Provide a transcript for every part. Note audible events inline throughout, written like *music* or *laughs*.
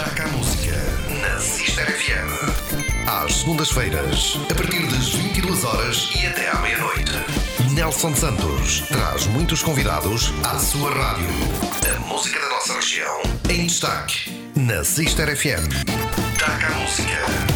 Taca a música na Sister FM. Às segundas-feiras, a partir das 22 horas e até à meia-noite. Nelson Santos traz muitos convidados à sua rádio. A música da nossa região em destaque na Sister FM. Taca a música.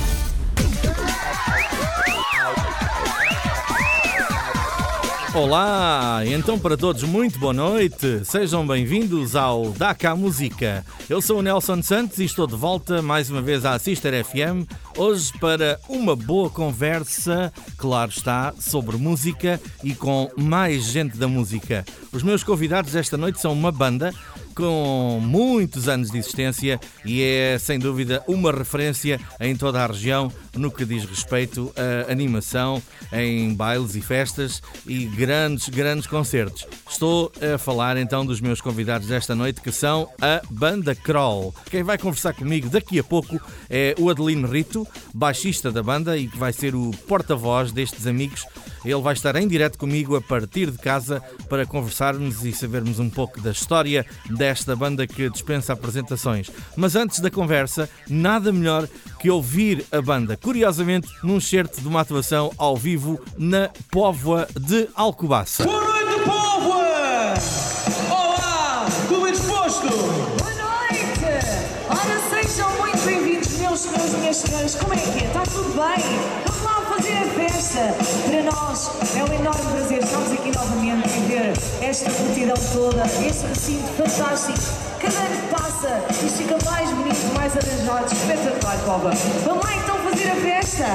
Olá, então para todos muito boa noite, sejam bem-vindos ao DACA Música. Eu sou o Nelson Santos e estou de volta mais uma vez à Sister FM, hoje para uma boa conversa, claro está, sobre música e com mais gente da música. Os meus convidados esta noite são uma banda com muitos anos de existência e é sem dúvida uma referência em toda a região no que diz respeito à animação em bailes e festas e grandes, grandes concertos. Estou a falar então dos meus convidados desta noite que são a Banda Kroll. Quem vai conversar comigo daqui a pouco é o Adelino Rito, baixista da banda e que vai ser o porta-voz destes amigos ele vai estar em direto comigo a partir de casa para conversarmos e sabermos um pouco da história desta banda que dispensa apresentações. Mas antes da conversa, nada melhor que ouvir a banda, curiosamente, num certo de uma atuação ao vivo na Póvoa de Alcobaça. Boa noite, Póvoa! Olá, tudo bem disposto? Boa noite! Ora, sejam muito bem-vindos, meus senhores e minhas senhoras. Como é que é? Está tudo bem? Para nós é um enorme prazer estarmos aqui novamente e ver esta multidão toda, este recinto fantástico. Cada ano que passa, isto fica mais bonito, mais arranjado, espetacular, Póvoa. Vamos lá então fazer a festa.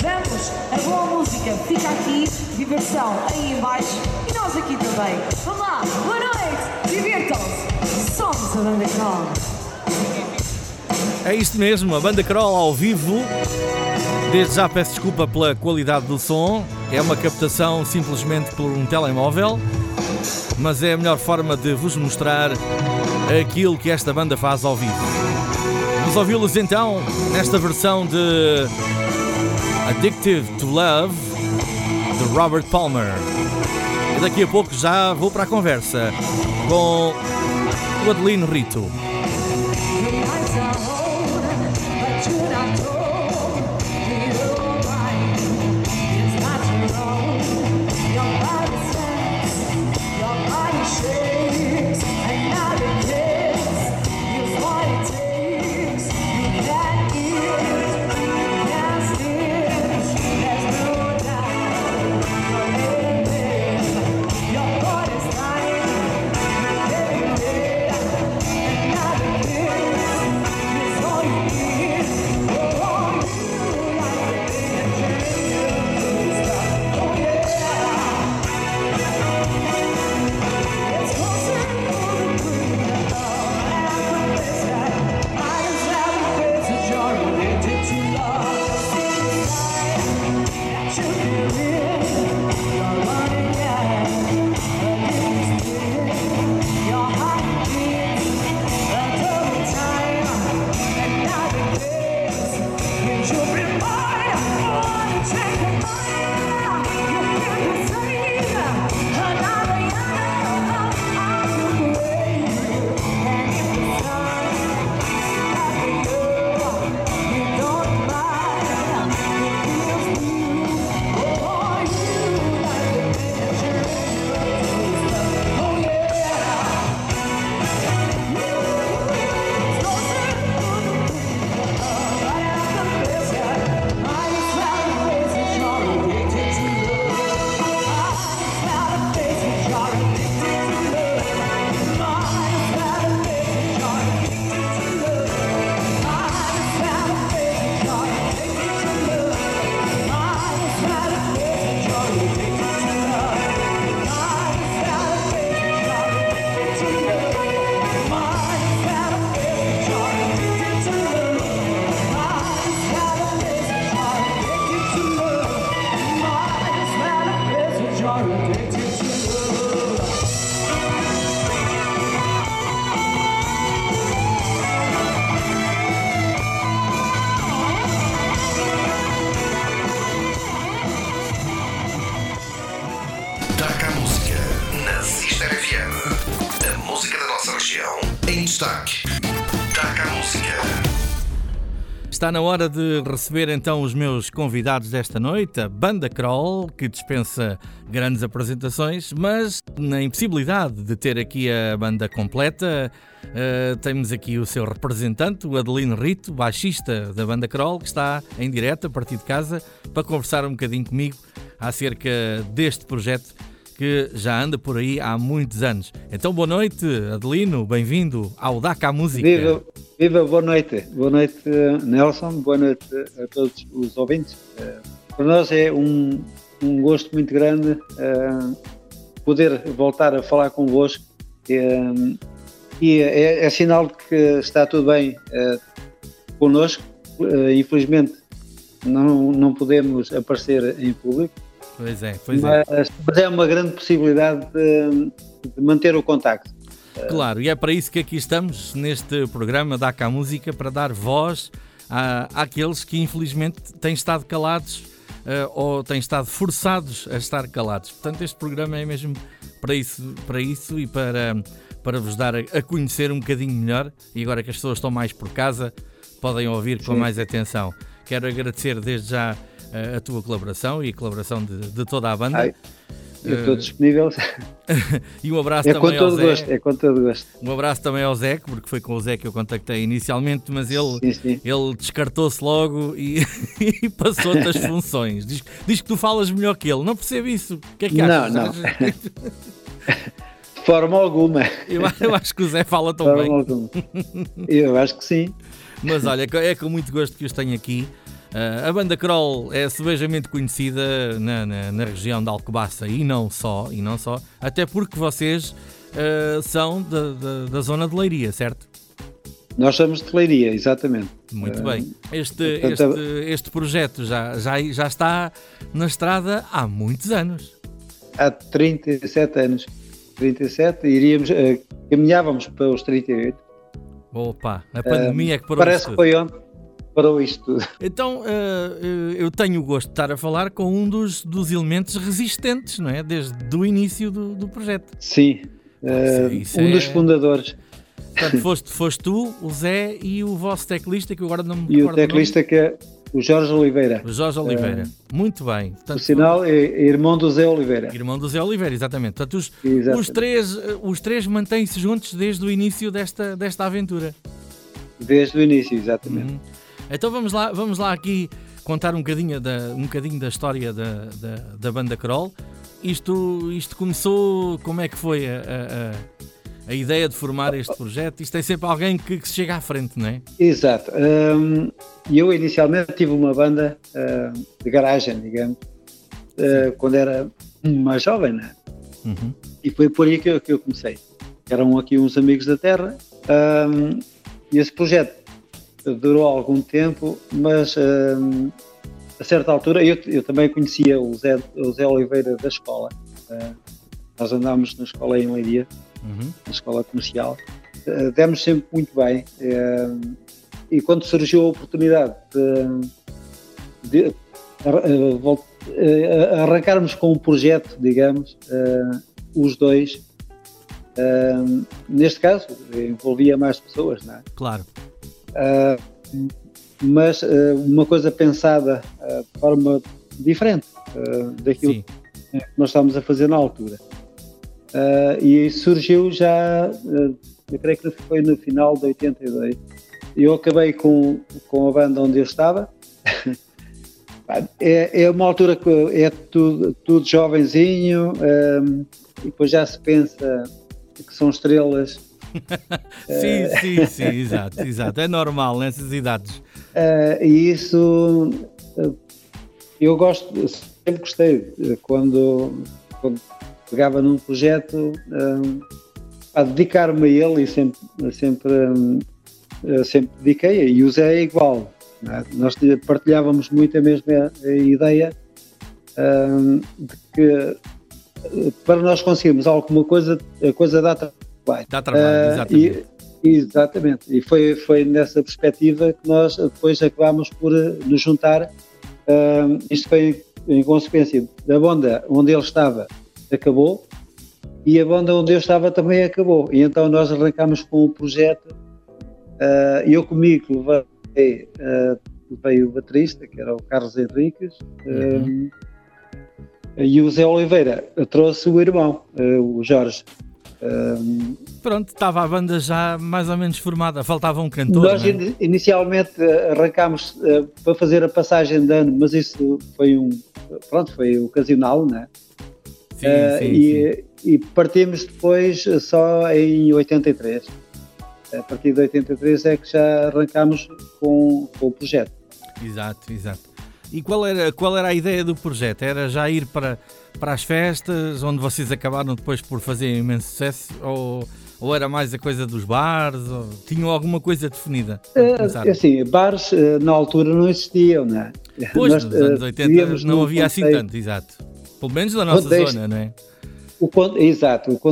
Vamos, a boa música fica aqui, diversão aí embaixo e nós aqui também. Vamos lá, boa noite, divirtam-se. Somos a Banda Crawl. É isto mesmo, a banda Kroll ao vivo. Desde já peço desculpa pela qualidade do som. É uma captação simplesmente por um telemóvel, mas é a melhor forma de vos mostrar aquilo que esta banda faz ao vivo. Vamos ouvi-los então nesta versão de Addictive to Love de Robert Palmer. E daqui a pouco já vou para a conversa com o Adelino Rito. Está na hora de receber então os meus convidados desta noite, a Banda Kroll, que dispensa grandes apresentações, mas na impossibilidade de ter aqui a banda completa, uh, temos aqui o seu representante, o Adelino Rito, baixista da Banda Kroll, que está em direto a partir de casa para conversar um bocadinho comigo acerca deste projeto que já anda por aí há muitos anos. Então, boa noite, Adelino, bem-vindo ao DACA Música. Viva, viva, boa noite. Boa noite, Nelson, boa noite a todos os ouvintes. Eh, para nós é um, um gosto muito grande uh, poder voltar a falar convosco uh, e é, é, sinal de que está tudo bem connosco. Uh, infelizmente, não, não podemos aparecer em público, Pois é, pois é. mas, é. Mas é uma grande possibilidade de, de manter o contacto. Claro, e é para isso que aqui estamos neste programa da Cá Música para dar voz à, àqueles que infelizmente têm estado calados uh, ou têm estado forçados a estar calados. Portanto, este programa é mesmo para isso, para isso e para, para vos dar a, a conhecer um bocadinho melhor. E agora que as pessoas estão mais por casa, podem ouvir com Sim. mais atenção. Quero agradecer desde já a tua colaboração e a colaboração de, de toda a banda. Ai, eu estou disponível. *laughs* e um abraço é também com todo ao Zé. Gosto, é com todo gosto. Um abraço também ao Zé, porque foi com o Zé que eu contactei inicialmente, mas ele, sim, sim. ele descartou-se logo e, *laughs* e passou-te as *laughs* funções. Diz, diz que tu falas melhor que ele. Não percebo isso. O que é que achas? Não, não. De forma alguma. Eu, eu, acho que o Zé fala tão bem. Alguma. Eu acho que sim. Mas olha, é com muito gosto que os tenho aqui. Uh, a banda Kroll é sebejamente conhecida na, na, na, região de Alcobaça e não só, e não só até porque vocês uh, são da, da, da, zona de Leiria, certo? Nós somos de Leiria, exatamente. Muito uh, bem. Este, portanto, este, este projeto já, já, já está na estrada há muitos anos. Há 37 anos. 37, iríamos, caminhávamos para os 38. Opa, a pandemia é que parou Parece que foi ontem parou isto tudo. *laughs* Então, uh, eu tenho o gosto de estar a falar com um dos, dos elementos resistentes, não é? Desde o início do, do projeto. Sim, uh, um é... dos fundadores. Portanto, *laughs* foste, foste tu, o Zé e o vosso teclista, que agora não me E o teclista que é o Jorge Oliveira. O Jorge Oliveira. Muito bem. Portanto, o sinal é, é irmão do Zé Oliveira. Irmão do Zé Oliveira, exatamente. Portanto, os, exatamente. os três, os três mantêm-se juntos desde o início desta, desta aventura. Desde o início, exatamente. Uhum. Então vamos lá, vamos lá aqui contar um bocadinho da, um bocadinho da história da, da, da banda Kroll. Isto, isto começou, como é que foi a, a, a, ideia de formar este projeto? Isto tem sempre alguém que, que se chega à frente, não é? Exato. Um, eu inicialmente tive uma banda uh, de garagem, digamos, uh, quando era mais jovem, né? Uhum. E foi por aí que eu, que eu comecei. Eram aqui uns amigos da terra um, e esse projeto durou algum tempo, mas uh, a certa altura eu, eu, também conhecia o Zé, o Zé Oliveira da escola. Uh, nós andámos na escola em Leiria, uhum. na escola comercial. Uh, demos sempre muito bem. e quando surgiu a oportunidade de, de arrancarmos com um projeto, digamos, os dois, neste caso envolvia mais pessoas, não é? Claro. Uh, mas uh, uma coisa pensada uh, de forma diferente daquilo Sim. que nós estávamos a fazer na altura. e surgiu já, eu creio que foi no final de 82. Eu acabei com, com a banda onde eu estava. *laughs* é, é uma altura que é tudo, tudo jovenzinho, e depois já se pensa que são estrelas *laughs* sim, sim, sim, exato, exato. É normal nessas idades. Uh, e isso uh, eu gosto, sempre gostei quando, quando pegava num projeto a dedicar-me a ele e sempre, sempre, sempre dediquei e Zé é igual. É? Nós partilhávamos muito a mesma ideia de que para nós conseguirmos alguma coisa, a coisa dá trabalho. Dá trabalho, uh, exatamente. E, exatamente. E foi, foi nessa perspectiva que nós depois acabámos por eh, nos juntar. Uh, isto foi em, em consequência da banda onde ele estava, acabou, e a banda onde eu estava também acabou. E então nós arrancámos com o projeto, uh, eu comigo levei uh, veio o baterista, que era o Carlos Henriques, uhum. e o Zé Oliveira trouxe o irmão, o Jorge. Um, Pronto, estava a banda já mais ou menos formada, faltava um cantor. Nós é? inicialmente arrancámos uh, para fazer a passagem de ano, mas isso foi um pronto, foi ocasional, né? Sim, uh, sim, e, sim. e partimos depois só em 83. A partir de 83 é que já arrancámos com, com o projeto. Exato, exato. E qual era, qual era a ideia do projeto? Era já ir para, para as festas, onde vocês acabaram depois por fazer imenso sucesso? Ou, ou era mais a coisa dos bares? Ou, tinham alguma coisa definida? Uh, assim, bares uh, na altura não existiam, não é? Pois, Nós, nos anos 80 uh, não havia assim tanto, exato. Pelo menos na nossa zona, não é? O, exato, o,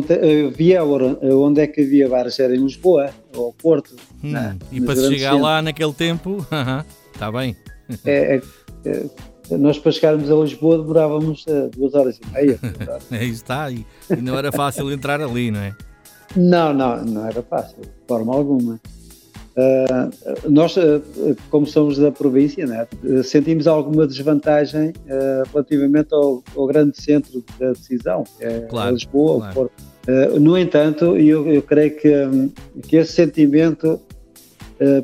havia onde é que havia bares era em Lisboa ou Porto. Hum, é? e para chegar centro. lá naquele tempo, *laughs* está bem. É, é, é, nós para chegarmos a Lisboa demorávamos uh, duas horas e meia. *laughs* Aí está, e, e, não era fácil entrar ali, não é? Não, não, não era fácil, de forma alguma. Uh, nós, uh, como somos da província, né, sentimos alguma desvantagem relativamente ao, ao, grande centro da decisão, que é claro, Lisboa, claro. Porto. no entanto, eu, eu creio que, um, que esse sentimento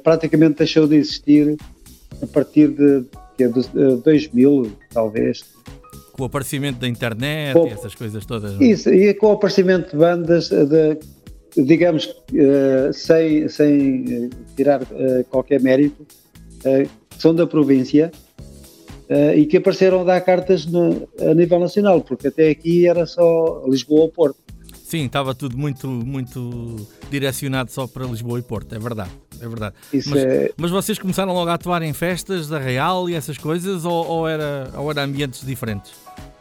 praticamente deixou de existir a partir de, que é de 2000, talvez. Com o aparecimento da internet com, e essas coisas todas. Não? É? Isso, e com o aparecimento de bandas, de, digamos, uh, sem, sem tirar uh, qualquer mérito, uh, são da província e que apareceram a dar cartas no, a nível nacional, porque até aqui era só Lisboa ou Porto. Sim, estava tudo muito, muito direcionado só para Lisboa e Porto, é verdade é verdade. Mas, é... mas vocês começaram logo a atuar em festas da Real e essas coisas ou, ou, era, ou era ambientes diferentes?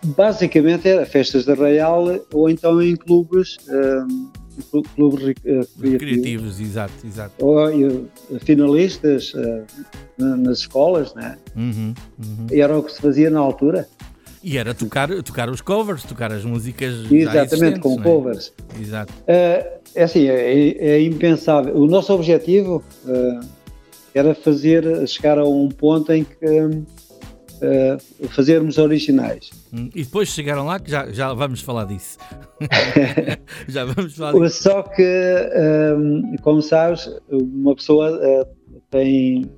Basicamente era festas da Real ou então em clubes, um, clubes uh, criativos. exato, exato. Ou uh, finalistas uh, nas escolas, né? Uhum, uhum. E era o que se fazia na altura. E era tocar, tocar os covers, tocar as músicas. Exatamente, com é? covers. Exato. Uh, é assim, é, é, impensável. O nosso objetivo uh, era fazer, chegar a um ponto em que uh, fazermos originais. Hum, e depois chegaram lá, que já, já vamos falar disso. *laughs* já vamos falar disso. Só que, como sabes, uma pessoa tem.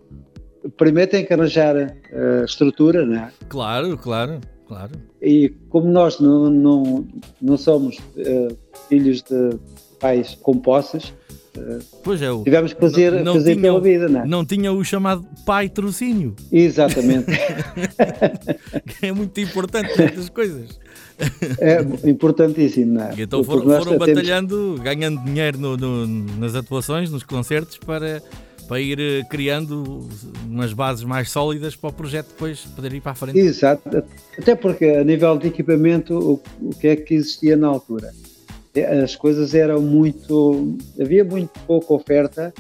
Primeiro tem que arranjar a estrutura, não é? Claro, claro. Claro. E como nós não, não, não somos uh, filhos de pais com posses, uh, pois é, tivemos que fazer, não, não fazer tinha, pela vida, não é? Não tinha o chamado pai trocínio. Exatamente. *laughs* é muito importante estas coisas. É importantíssimo, não é? E então foram, foram batalhando, temos... ganhando dinheiro no, no, nas atuações, nos concertos, para para ir eh, criando umas bases mais sólidas para o projeto depois poder ir para a frente. Exato, até porque a nível de equipamento, o, o que é que existia na altura? As coisas eram muito. havia muito pouca oferta,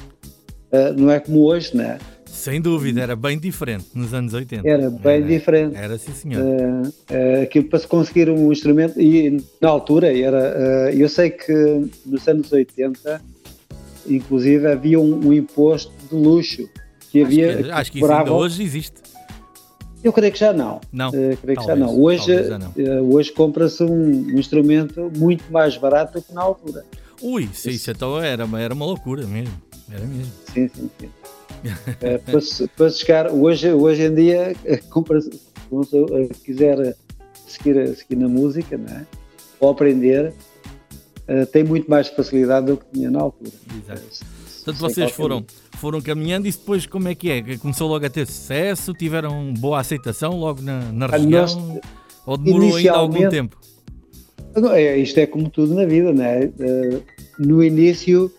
uh, não é como hoje, não é? Sem dúvida, era bem diferente nos anos 80. Era bem era, diferente. Era sim, senhor. Uh, aquilo para se conseguir um instrumento, e na altura era. Eu sei que nos anos 80 inclusive havia um, um imposto de luxo que acho havia. Que, acho que isso ainda hoje existe. Eu creio que já não. Não. Uh, creio que já não. Hoje, uh, hoje compra-se um, um, instrumento muito mais barato do que na altura. Ui, isso, isso então era, era uma loucura mesmo. Era mesmo. Sim, sim, sim. uh, para, para chegar, hoje, hoje em dia, compra se quiser seguir, seguir na música, não é? ou aprender, tem muito mais facilidade do que tinha na altura. Exato. Portanto, vocês foram, foram caminhando e depois como é que é? Começou logo a ter sucesso? Tiveram boa aceitação logo na, na região? Nós, ou demorou ainda algum tempo? É, isto é como tudo na vida, não é? Uh, no início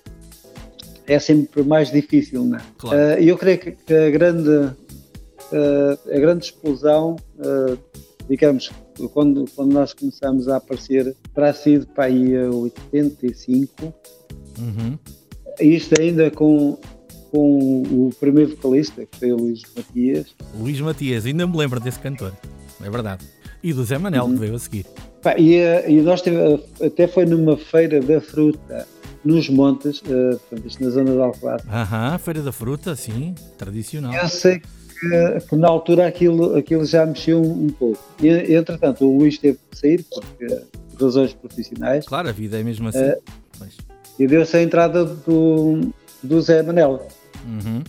é sempre mais difícil, não é? Claro. Uh, eu creio que a grande, uh, a grande explosão, digamos, quando, quando nós começamos a aparecer, terá sido para aí a 85. Uhum. Isto ainda com, com o primeiro vocalista, que foi o Luís Matias. Luís Matias, ainda me lembro desse cantor, é verdade. E do Zé Manel, uhum. que veio a seguir. e, e nós teve, até foi numa feira da fruta nos montes, uh, portanto, isto na zona de Alcobaça. Aham, Feira da Fruta, sim, tradicional. Eu sei que, que na altura aquilo, aquilo já mexeu um, um pouco. E, entretanto, o Luís teve que sair porque, por razões profissionais. Claro, a vida é mesmo assim. Uh, e deu-se a entrada do, do Zé Manel. Uhum.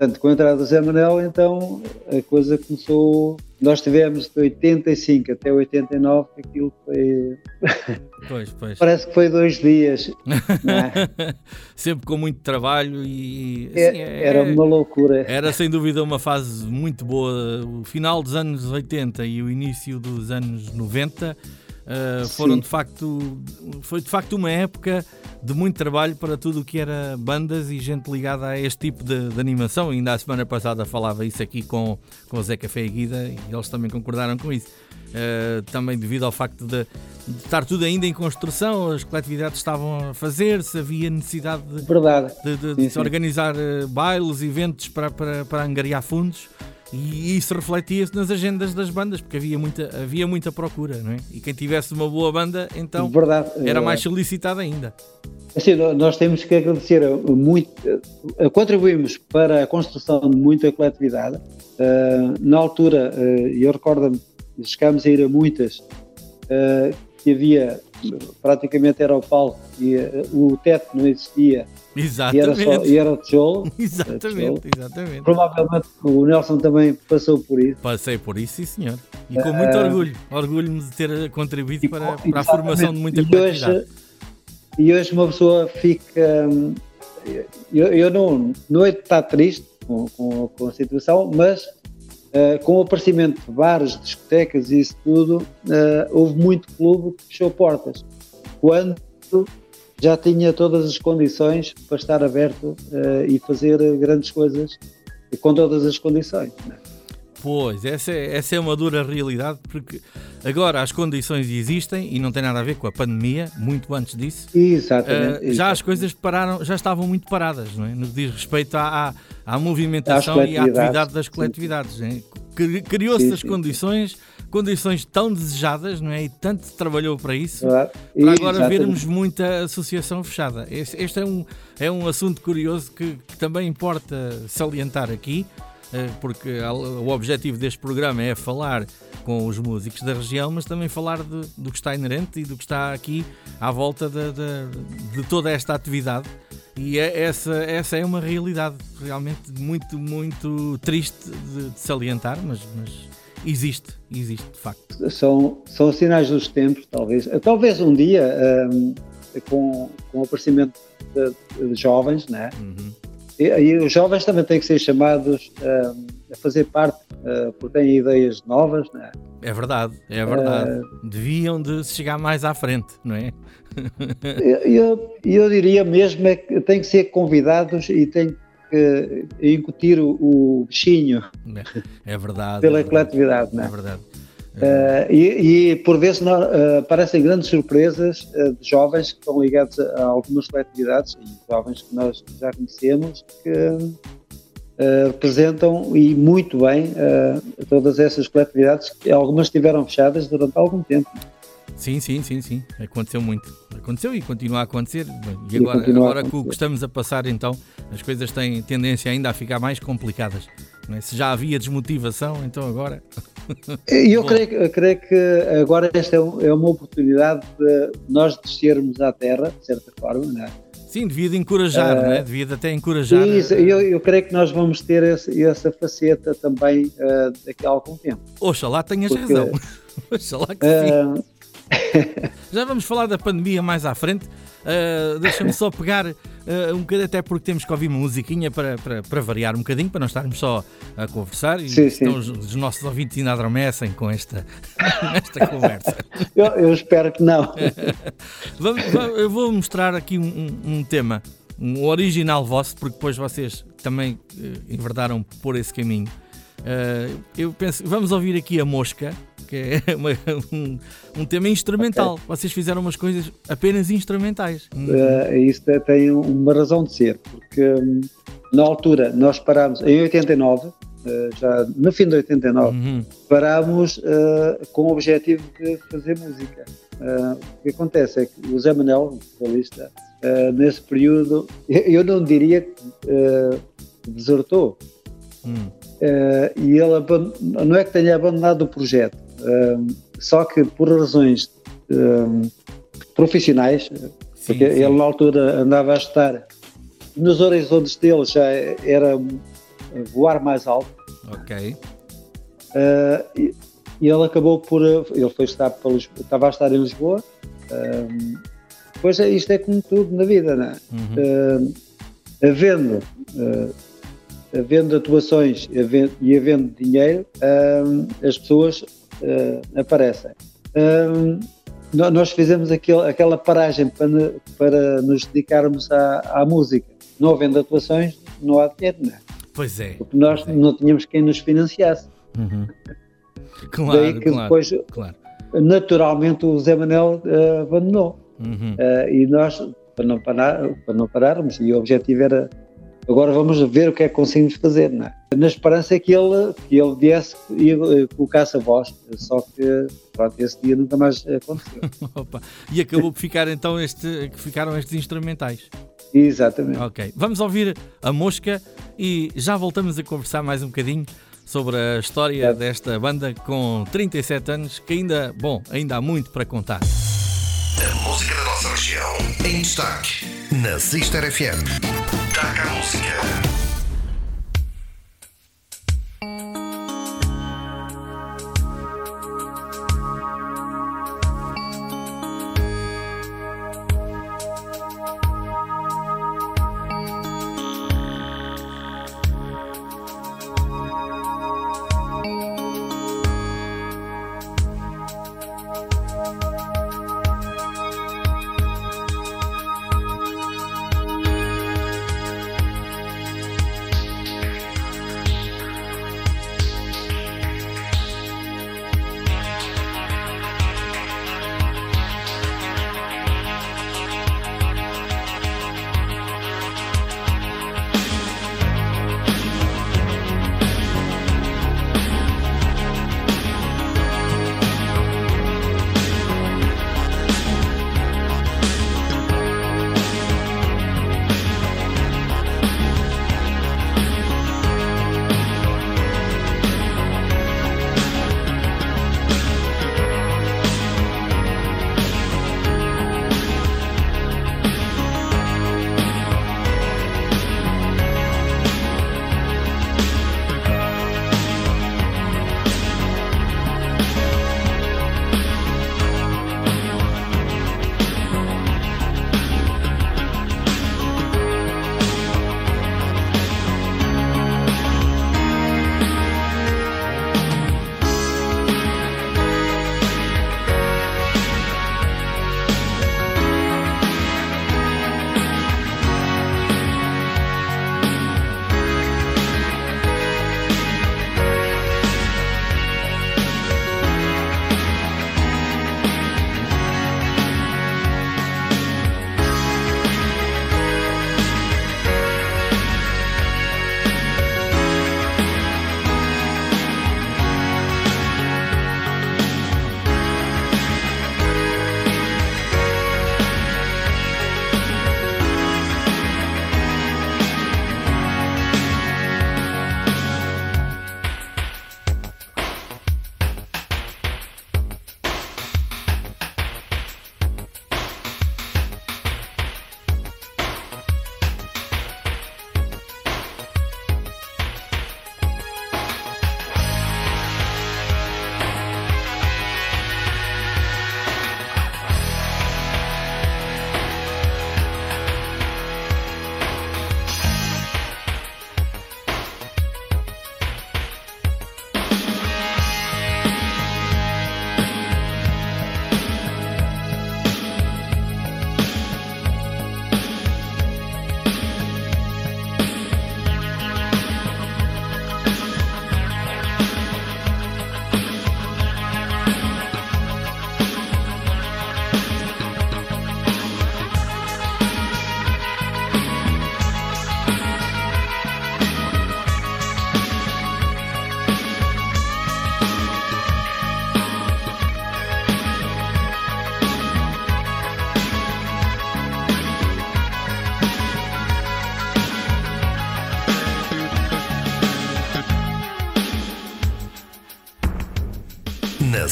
Portanto, com a entrada do Zé Manel, então a coisa começou. Nós tivemos de 85 até 89, aquilo foi. *laughs* Pois, pois. Parece que foi dois dias. É? *laughs* Sempre com muito trabalho e. É, assim, é, era uma loucura. Era sem dúvida uma fase muito boa. O final dos anos 80 e o início dos anos 90 uh, foram Sim. de facto. Foi de facto uma época de muito trabalho para tudo o que era bandas e gente ligada a este tipo de, de, animação. Ainda a semana passada falava isso aqui com, com o Zé Café e Guida e eles também concordaram com isso. Uh, também devido ao facto de, de, estar tudo ainda em construção, as coletividades estavam a fazer-se, havia necessidade de, de, de, sim, sim. organizar uh, bailes, eventos para, para, para angariar fundos. E isso refletia-se nas agendas das bandas, porque havia muita, havia muita procura, não é? E quem tivesse uma boa banda, então Verdade. era mais solicitado ainda. Assim, nós temos que agradecer muito, contribuímos para a construção de muita coletividade. Uh, na altura, uh, eu recordo-me, chegámos a ir a muitas, que havia, praticamente era o palco, e o teto não existia, Exatamente. E era, só, *laughs* e era tijolo. Exatamente, tijolo. exatamente. Provavelmente o Nelson também passou por isso. Passei por isso, sim senhor. E com muito uh, orgulho. Orgulho-me de ter contribuído para, para a formação de muita coletividade. E hoje uma pessoa fica. Eu, eu não, não é de estar triste com, com, com a situação, mas uh, com o aparecimento de bares, discotecas e isso tudo, uh, houve muito clube que fechou portas. Quando já tinha todas as condições para estar aberto uh, e fazer grandes coisas com todas as condições. Né? Pois, essa é, essa é uma dura realidade, porque agora as condições existem e não tem nada a ver com a pandemia, muito antes disso. Exatamente. Uh, já as coisas pararam, já estavam muito paradas, não é? no que diz respeito à, à, à movimentação e à atividade das coletividades. É? Criou-se as condições condições tão desejadas, não é? E tanto trabalhou para isso, para agora vermos muita associação fechada. Este, este, é, um, é um assunto curioso que, que também importa salientar aqui, porque o objetivo deste programa é falar com os músicos da região, mas também falar de, do que está inerente e do que está aqui à volta de, de, de toda esta atividade. E é, essa, essa é uma realidade realmente muito, muito triste de, salientar, mas, mas existe, existe de facto. São, são sinais dos tempos, talvez. Talvez um dia, um, com, com o aparecimento de, de jovens, né? Uhum. E, e, os jovens também têm que ser chamados um, a fazer parte, uh, porque têm ideias novas, né? É verdade, é verdade. Uh, Deviam de chegar mais à frente, não é? *laughs* eu, eu diria mesmo é que têm que ser convidados e têm que incutir o, o bichinho. É verdade. Pela é coletividade, não é? É verdade. Uh, e, e, por vezes não, uh, aparecem grandes surpresas uh, de jovens que estão ligados a, a, algumas coletividades e jovens que nós já conhecemos que representam e muito bem todas essas coletividades que algumas estiveram fechadas durante algum tempo. Sim, sim, sim, sim. Aconteceu muito. Aconteceu e continua a acontecer. E agora, agora que o que estamos a passar, então, as coisas têm tendência ainda a ficar mais complicadas. É? Se já havia desmotivação, então agora. Eu *laughs* creio, eu creio que agora esta é, é uma oportunidade de nós descermos à terra, de certa forma, não é? Sim, devia de encorajar, uh, né? devia de até encorajar. Isso, eu, eu creio que nós vamos ter esse, essa faceta também uh, daqui a algum tempo. Oxalá tenhas Porque, razão. *laughs* Oxalá que uh, sim. *laughs* Já vamos falar da pandemia mais à frente. Uh, Deixa-me só pegar uh, um bocadinho, até porque temos que ouvir uma musiquinha para, para, para, variar um bocadinho, para não estarmos só a conversar. E sim, sim. Então os, os, nossos ouvintes ainda adormecem com esta, *laughs* esta conversa. Eu, eu, espero que não. *laughs* vamos, vamos, eu vou mostrar aqui um, um, tema, um original vosso, porque depois vocês também uh, enverdaram por esse caminho. eu penso, vamos ouvir aqui a mosca que é *laughs* uma, um, um, tema instrumental. Okay. Vocês fizeram umas coisas apenas instrumentais. Uh, isso tem uma razão de ser, porque um, na altura nós parámos, em 89, uh, eh, já no fim de 89, uhum. parámos uh, com o objetivo de fazer música. o que acontece é que o Zé Manel, o vocalista, nesse período, eu não diria que desertou. Hum. Uh, e ele não é que tenha abandonado o projeto, só que por razões profissionais, sim, porque sim. ele na altura andava a estar nos horizontes dele já era voar mais alto. Ok. e, e ele acabou por. Ele foi estar para Lisboa, estava a estar em Lisboa. Um, pois é, isto é como tudo na vida, não é? Uhum. Uh, havendo, uh, havendo atuações havendo, e havendo dinheiro, uh, as pessoas aparecem. nós fizemos aquele, aquela paragem para, para nos dedicarmos à, à, música. Não havendo atuações, não há dinheiro, não é? Pois é. Porque nós é. não tínhamos quem nos financiasse. Uhum. Claro, Daí que claro, depois, claro. naturalmente, o Zé Manel uh, abandonou. Uhum. Uh, e nós, para não, parar, para não pararmos, e o objetivo era agora vamos ver o que é que conseguimos fazer, não é? Na esperança que ele, que ele viesse e colocasse a voz, só que pronto, esse dia nunca mais aconteceu. *laughs* e acabou por ficar então este, que ficaram estes instrumentais. Exatamente. Ok, vamos ouvir a mosca e já voltamos a conversar mais um bocadinho sobre a história é. desta banda com 37 anos, que ainda, bom, ainda há muito para contar. A música da nossa região em destaque na Sister FM. Taca a música.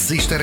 Na Sister